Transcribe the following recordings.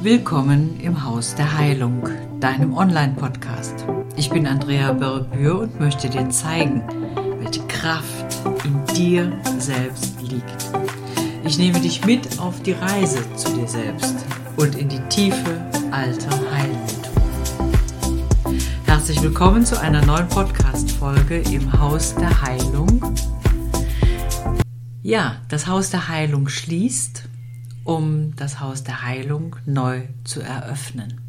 Willkommen im Haus der Heilung, deinem Online-Podcast. Ich bin Andrea Börrebür und möchte dir zeigen, welche Kraft in dir selbst liegt. Ich nehme dich mit auf die Reise zu dir selbst und in die Tiefe alter Heilmut. Herzlich willkommen zu einer neuen Podcast-Folge im Haus der Heilung. Ja, das Haus der Heilung schließt um das Haus der Heilung neu zu eröffnen.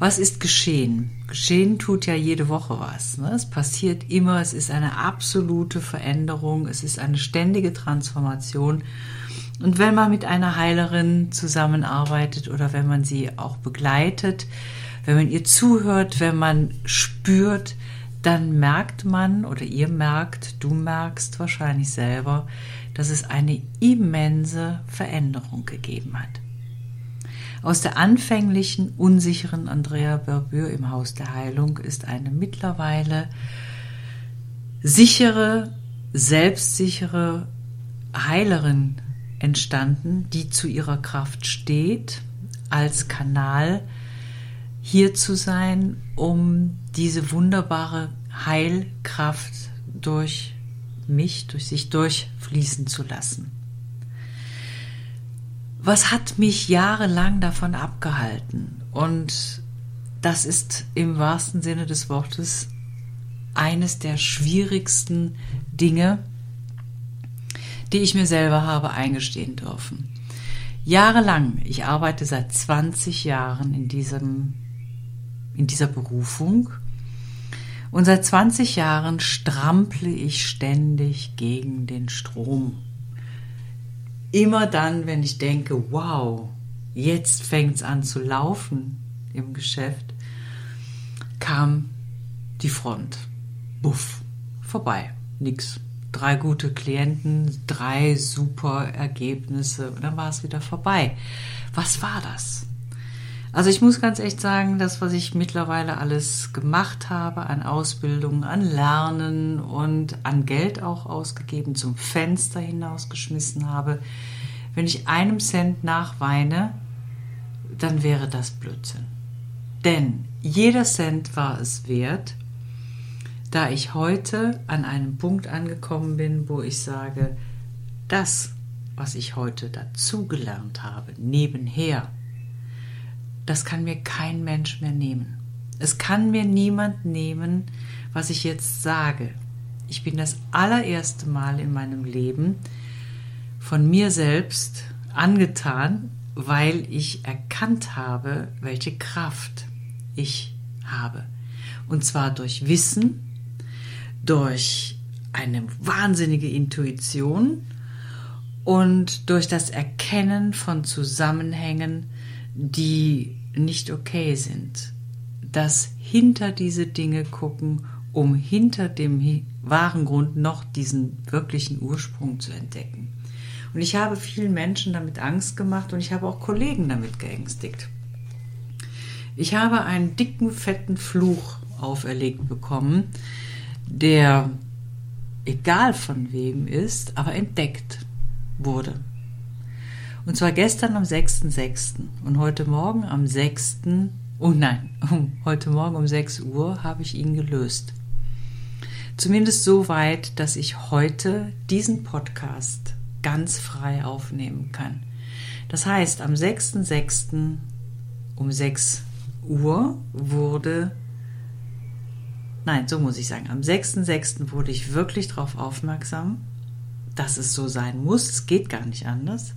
Was ist geschehen? Geschehen tut ja jede Woche was. Ne? Es passiert immer, es ist eine absolute Veränderung, es ist eine ständige Transformation. Und wenn man mit einer Heilerin zusammenarbeitet oder wenn man sie auch begleitet, wenn man ihr zuhört, wenn man spürt, dann merkt man oder ihr merkt, du merkst wahrscheinlich selber, dass es eine immense Veränderung gegeben hat. Aus der anfänglichen unsicheren Andrea Berbür im Haus der Heilung ist eine mittlerweile sichere, selbstsichere Heilerin entstanden, die zu ihrer Kraft steht, als Kanal hier zu sein, um diese wunderbare Heilkraft durch mich durch sich durchfließen zu lassen. Was hat mich jahrelang davon abgehalten? Und das ist im wahrsten Sinne des Wortes eines der schwierigsten Dinge, die ich mir selber habe eingestehen dürfen. Jahrelang, ich arbeite seit 20 Jahren in diesem in dieser Berufung und seit 20 Jahren strample ich ständig gegen den Strom. Immer dann, wenn ich denke, wow, jetzt fängt es an zu laufen im Geschäft, kam die Front. Buff, vorbei, nix. Drei gute Klienten, drei super Ergebnisse und dann war es wieder vorbei. Was war das? Also ich muss ganz echt sagen, das, was ich mittlerweile alles gemacht habe an Ausbildung, an Lernen und an Geld auch ausgegeben, zum Fenster hinausgeschmissen habe, wenn ich einem Cent nachweine, dann wäre das Blödsinn. Denn jeder Cent war es wert, da ich heute an einem Punkt angekommen bin, wo ich sage, das, was ich heute dazugelernt habe, nebenher, das kann mir kein Mensch mehr nehmen. Es kann mir niemand nehmen, was ich jetzt sage. Ich bin das allererste Mal in meinem Leben von mir selbst angetan, weil ich erkannt habe, welche Kraft ich habe. Und zwar durch Wissen, durch eine wahnsinnige Intuition und durch das Erkennen von Zusammenhängen, die nicht okay sind. Das hinter diese Dinge gucken, um hinter dem wahren Grund noch diesen wirklichen Ursprung zu entdecken. Und ich habe vielen Menschen damit Angst gemacht und ich habe auch Kollegen damit geängstigt. Ich habe einen dicken, fetten Fluch auferlegt bekommen, der egal von wem ist, aber entdeckt wurde. Und zwar gestern am 6.6. und heute Morgen am 6. Oh nein, heute Morgen um 6 Uhr habe ich ihn gelöst. Zumindest so weit, dass ich heute diesen Podcast ganz frei aufnehmen kann. Das heißt, am 6.6. um 6 Uhr wurde, nein, so muss ich sagen, am 6.6. wurde ich wirklich darauf aufmerksam, dass es so sein muss. Es geht gar nicht anders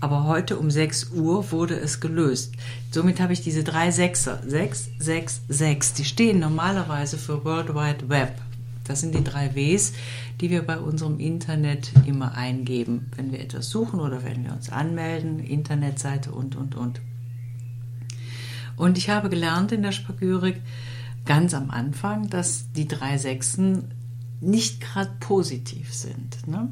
aber heute um 6 Uhr wurde es gelöst. Somit habe ich diese drei Sechser, 6, 6, 6, die stehen normalerweise für World Wide Web. Das sind die drei Ws, die wir bei unserem Internet immer eingeben, wenn wir etwas suchen oder wenn wir uns anmelden, Internetseite und, und, und. Und ich habe gelernt in der Spagyrik ganz am Anfang, dass die drei Sechsen nicht gerade positiv sind. Ne?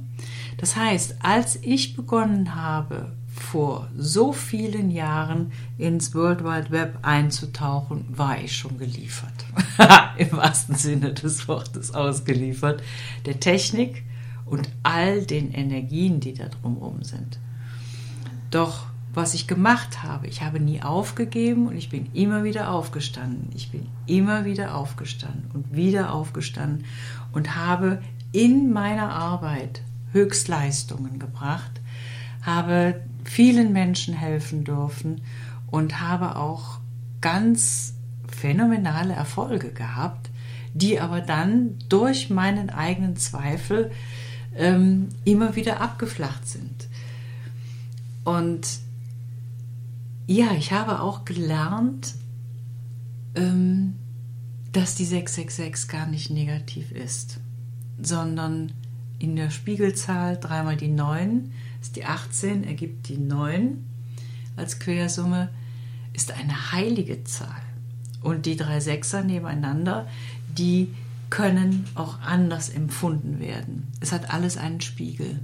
Das heißt, als ich begonnen habe, vor so vielen Jahren ins World Wide Web einzutauchen, war ich schon geliefert. Im wahrsten Sinne des Wortes ausgeliefert. Der Technik und all den Energien, die da drumherum sind. Doch was ich gemacht habe. Ich habe nie aufgegeben und ich bin immer wieder aufgestanden. Ich bin immer wieder aufgestanden und wieder aufgestanden und habe in meiner Arbeit Höchstleistungen gebracht, habe vielen Menschen helfen dürfen und habe auch ganz phänomenale Erfolge gehabt, die aber dann durch meinen eigenen Zweifel ähm, immer wieder abgeflacht sind. Und ja, ich habe auch gelernt, ähm, dass die 666 gar nicht negativ ist, sondern in der Spiegelzahl dreimal die 9 ist die 18, ergibt die 9 als Quersumme, ist eine heilige Zahl. Und die drei Sechser nebeneinander, die können auch anders empfunden werden. Es hat alles einen Spiegel.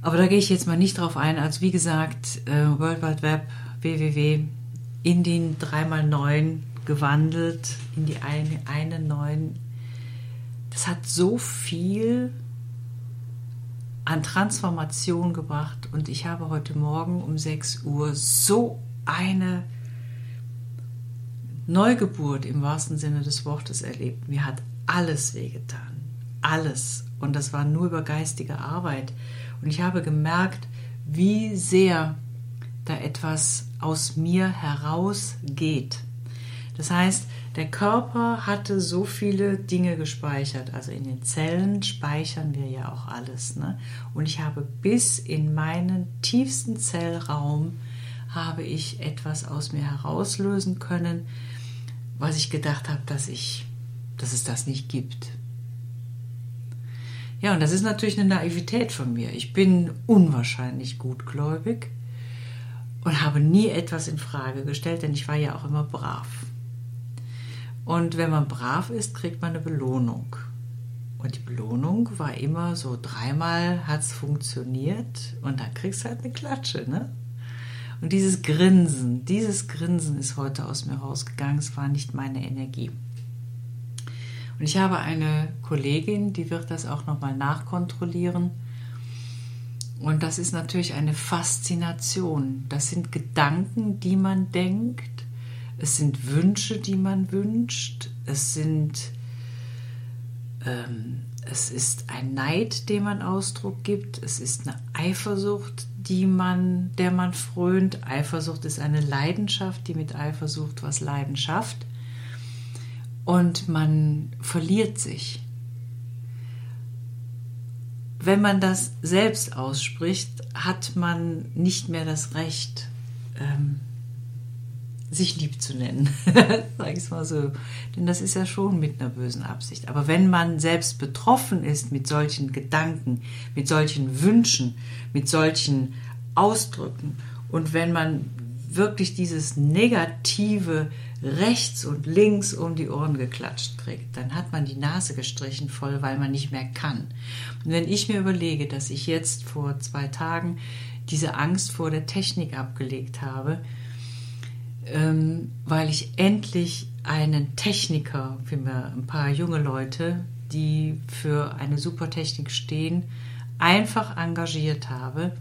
Aber da gehe ich jetzt mal nicht drauf ein. Also wie gesagt, äh, World Wide Web, www, in den 3x9 gewandelt, in die eine, eine 9. Das hat so viel an Transformation gebracht und ich habe heute Morgen um 6 Uhr so eine Neugeburt im wahrsten Sinne des Wortes erlebt. Mir hat alles wehgetan. Alles. Und das war nur über geistige Arbeit. Und ich habe gemerkt, wie sehr da etwas aus mir herausgeht. Das heißt, der Körper hatte so viele Dinge gespeichert. Also in den Zellen speichern wir ja auch alles. Ne? Und ich habe bis in meinen tiefsten Zellraum habe ich etwas aus mir herauslösen können, was ich gedacht habe, dass ich, dass es das nicht gibt. Ja, und das ist natürlich eine Naivität von mir. Ich bin unwahrscheinlich gutgläubig und habe nie etwas in Frage gestellt, denn ich war ja auch immer brav. Und wenn man brav ist, kriegt man eine Belohnung. Und die Belohnung war immer so, dreimal hat es funktioniert und dann kriegst du halt eine Klatsche, ne? Und dieses Grinsen, dieses Grinsen ist heute aus mir rausgegangen, es war nicht meine Energie. Und ich habe eine Kollegin, die wird das auch nochmal nachkontrollieren. Und das ist natürlich eine Faszination. Das sind Gedanken, die man denkt. Es sind Wünsche, die man wünscht. Es sind ähm, es ist ein Neid, dem man Ausdruck gibt. Es ist eine Eifersucht, die man, der man frönt. Eifersucht ist eine Leidenschaft, die mit Eifersucht was Leidenschaft und man verliert sich. Wenn man das selbst ausspricht, hat man nicht mehr das Recht, ähm, sich lieb zu nennen, sag ich es mal so. Denn das ist ja schon mit einer bösen Absicht. Aber wenn man selbst betroffen ist mit solchen Gedanken, mit solchen Wünschen, mit solchen Ausdrücken und wenn man wirklich dieses negative rechts und links um die Ohren geklatscht kriegt, dann hat man die Nase gestrichen voll, weil man nicht mehr kann. Und wenn ich mir überlege, dass ich jetzt vor zwei Tagen diese Angst vor der Technik abgelegt habe, ähm, weil ich endlich einen Techniker, für ein paar junge Leute, die für eine super Technik stehen, einfach engagiert habe,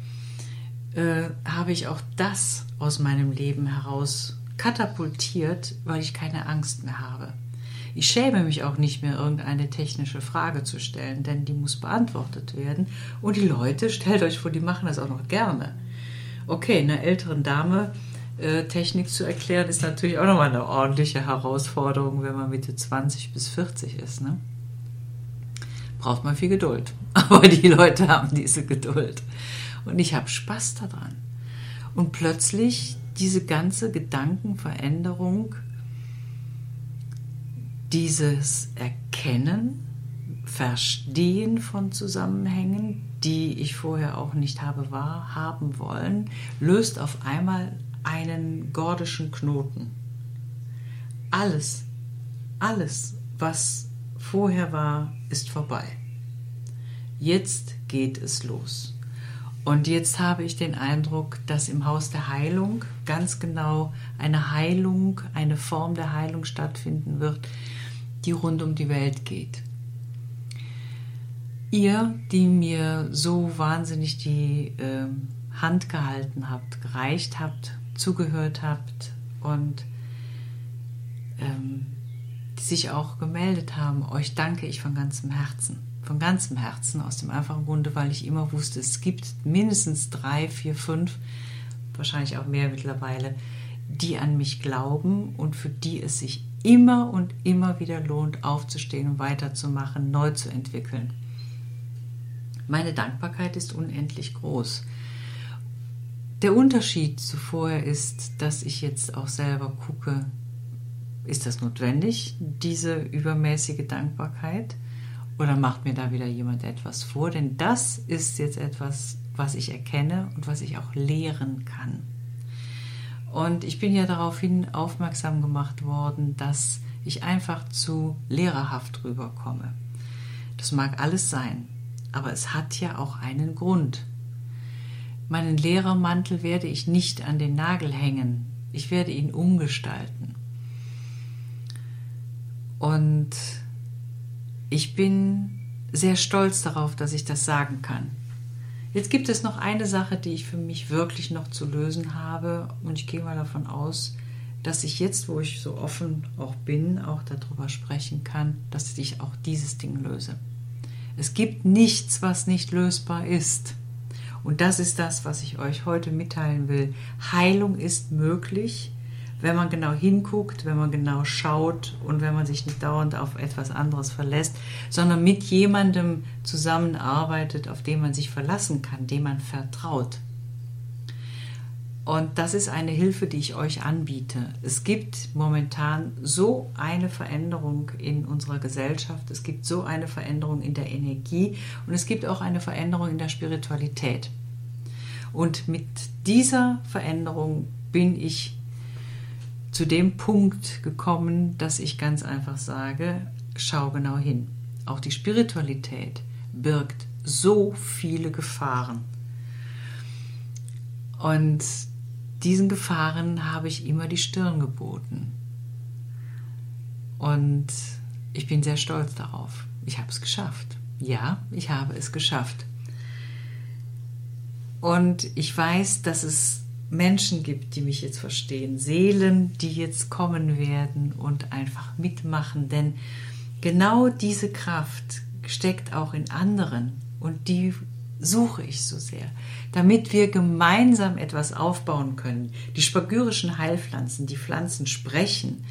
äh, habe ich auch das aus meinem Leben heraus katapultiert, weil ich keine Angst mehr habe. Ich schäme mich auch nicht mehr, irgendeine technische Frage zu stellen, denn die muss beantwortet werden. Und die Leute, stellt euch vor, die machen das auch noch gerne. Okay, einer älteren Dame Technik zu erklären, ist natürlich auch nochmal eine ordentliche Herausforderung, wenn man Mitte 20 bis 40 ist. Ne? Braucht man viel Geduld. Aber die Leute haben diese Geduld. Und ich habe Spaß daran. Und plötzlich diese ganze Gedankenveränderung, dieses Erkennen, Verstehen von Zusammenhängen, die ich vorher auch nicht habe wahrhaben wollen, löst auf einmal einen gordischen Knoten. Alles, alles, was vorher war, ist vorbei. Jetzt geht es los. Und jetzt habe ich den Eindruck, dass im Haus der Heilung ganz genau eine Heilung, eine Form der Heilung stattfinden wird, die rund um die Welt geht. Ihr, die mir so wahnsinnig die äh, Hand gehalten habt, gereicht habt, zugehört habt und ähm, die sich auch gemeldet haben. Euch danke ich von ganzem Herzen. Von ganzem Herzen, aus dem einfachen Grunde, weil ich immer wusste, es gibt mindestens drei, vier, fünf, wahrscheinlich auch mehr mittlerweile, die an mich glauben und für die es sich immer und immer wieder lohnt, aufzustehen und weiterzumachen, neu zu entwickeln. Meine Dankbarkeit ist unendlich groß. Der Unterschied zu vorher ist, dass ich jetzt auch selber gucke, ist das notwendig, diese übermäßige Dankbarkeit? Oder macht mir da wieder jemand etwas vor? Denn das ist jetzt etwas, was ich erkenne und was ich auch lehren kann. Und ich bin ja daraufhin aufmerksam gemacht worden, dass ich einfach zu lehrerhaft rüberkomme. Das mag alles sein, aber es hat ja auch einen Grund. Meinen Lehrermantel werde ich nicht an den Nagel hängen, ich werde ihn umgestalten. Und ich bin sehr stolz darauf, dass ich das sagen kann. Jetzt gibt es noch eine Sache, die ich für mich wirklich noch zu lösen habe und ich gehe mal davon aus, dass ich jetzt, wo ich so offen auch bin, auch darüber sprechen kann, dass ich auch dieses Ding löse. Es gibt nichts, was nicht lösbar ist. Und das ist das, was ich euch heute mitteilen will. Heilung ist möglich wenn man genau hinguckt, wenn man genau schaut und wenn man sich nicht dauernd auf etwas anderes verlässt, sondern mit jemandem zusammenarbeitet, auf den man sich verlassen kann, dem man vertraut. Und das ist eine Hilfe, die ich euch anbiete. Es gibt momentan so eine Veränderung in unserer Gesellschaft, es gibt so eine Veränderung in der Energie und es gibt auch eine Veränderung in der Spiritualität. Und mit dieser Veränderung bin ich zu dem Punkt gekommen, dass ich ganz einfach sage, schau genau hin. Auch die Spiritualität birgt so viele Gefahren. Und diesen Gefahren habe ich immer die Stirn geboten. Und ich bin sehr stolz darauf. Ich habe es geschafft. Ja, ich habe es geschafft. Und ich weiß, dass es Menschen gibt, die mich jetzt verstehen, Seelen, die jetzt kommen werden und einfach mitmachen, denn genau diese Kraft steckt auch in anderen und die suche ich so sehr, damit wir gemeinsam etwas aufbauen können. Die spagyrischen Heilpflanzen, die Pflanzen sprechen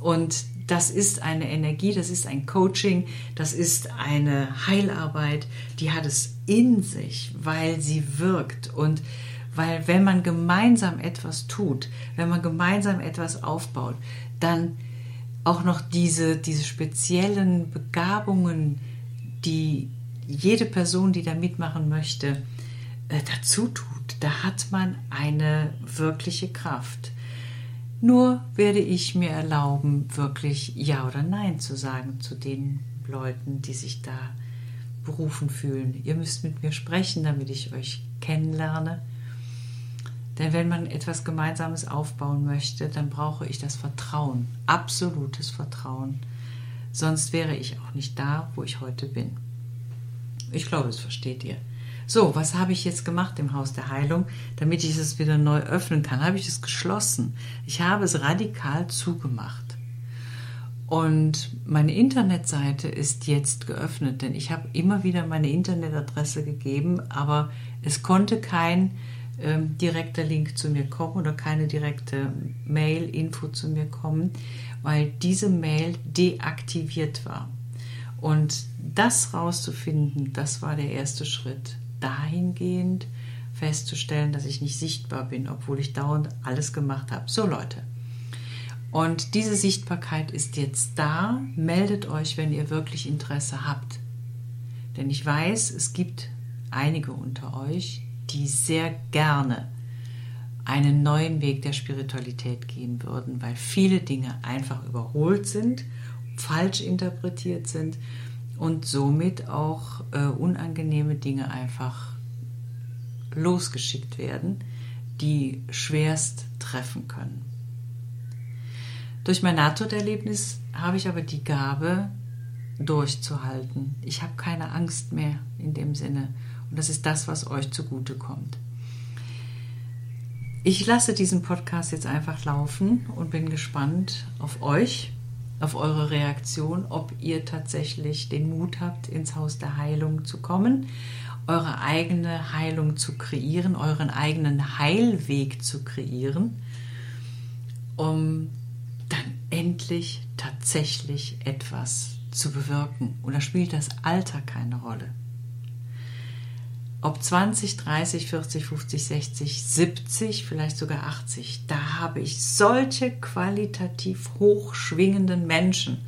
und das ist eine Energie, das ist ein Coaching, das ist eine Heilarbeit, die hat es in sich, weil sie wirkt und weil wenn man gemeinsam etwas tut, wenn man gemeinsam etwas aufbaut, dann auch noch diese, diese speziellen Begabungen, die jede Person, die da mitmachen möchte, äh, dazu tut, da hat man eine wirkliche Kraft. Nur werde ich mir erlauben, wirklich Ja oder Nein zu sagen zu den Leuten, die sich da berufen fühlen. Ihr müsst mit mir sprechen, damit ich euch kennenlerne denn wenn man etwas Gemeinsames aufbauen möchte, dann brauche ich das Vertrauen, absolutes Vertrauen. Sonst wäre ich auch nicht da, wo ich heute bin. Ich glaube, das versteht ihr. So, was habe ich jetzt gemacht im Haus der Heilung, damit ich es wieder neu öffnen kann? Habe ich es geschlossen? Ich habe es radikal zugemacht. Und meine Internetseite ist jetzt geöffnet, denn ich habe immer wieder meine Internetadresse gegeben, aber es konnte kein ähm, direkter Link zu mir kommen oder keine direkte Mail-Info zu mir kommen, weil diese Mail deaktiviert war. Und das rauszufinden, das war der erste Schritt. Dahingehend festzustellen, dass ich nicht sichtbar bin, obwohl ich dauernd alles gemacht habe. So Leute. Und diese Sichtbarkeit ist jetzt da. Meldet euch, wenn ihr wirklich Interesse habt. Denn ich weiß, es gibt einige unter euch, die sehr gerne einen neuen Weg der Spiritualität gehen würden, weil viele Dinge einfach überholt sind, falsch interpretiert sind und somit auch äh, unangenehme Dinge einfach losgeschickt werden, die schwerst treffen können. Durch mein Nahtoderlebnis habe ich aber die Gabe, durchzuhalten. Ich habe keine Angst mehr in dem Sinne und das ist das, was euch zugute kommt. Ich lasse diesen Podcast jetzt einfach laufen und bin gespannt auf euch, auf eure Reaktion, ob ihr tatsächlich den Mut habt, ins Haus der Heilung zu kommen, eure eigene Heilung zu kreieren, euren eigenen Heilweg zu kreieren, um dann endlich tatsächlich etwas zu bewirken. Oder spielt das Alter keine Rolle? Ob 20, 30, 40, 50, 60, 70, vielleicht sogar 80, da habe ich solche qualitativ hochschwingenden Menschen.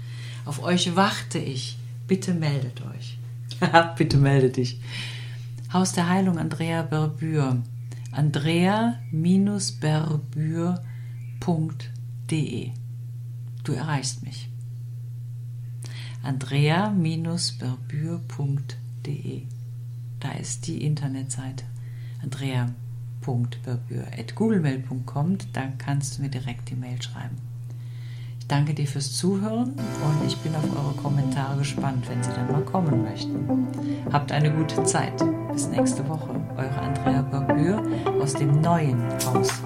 Auf euch warte ich. Bitte meldet euch. Bitte melde dich. Haus der Heilung Andrea Berbür. Andrea-berbür.de. Du erreichst mich. Andrea-berbür.de da ist die Internetseite andrea.berbür.googlemail.com. Da kannst du mir direkt die Mail schreiben. Ich danke dir fürs Zuhören und ich bin auf eure Kommentare gespannt, wenn sie dann mal kommen möchten. Habt eine gute Zeit. Bis nächste Woche. Eure Andrea Berbür aus dem neuen Haus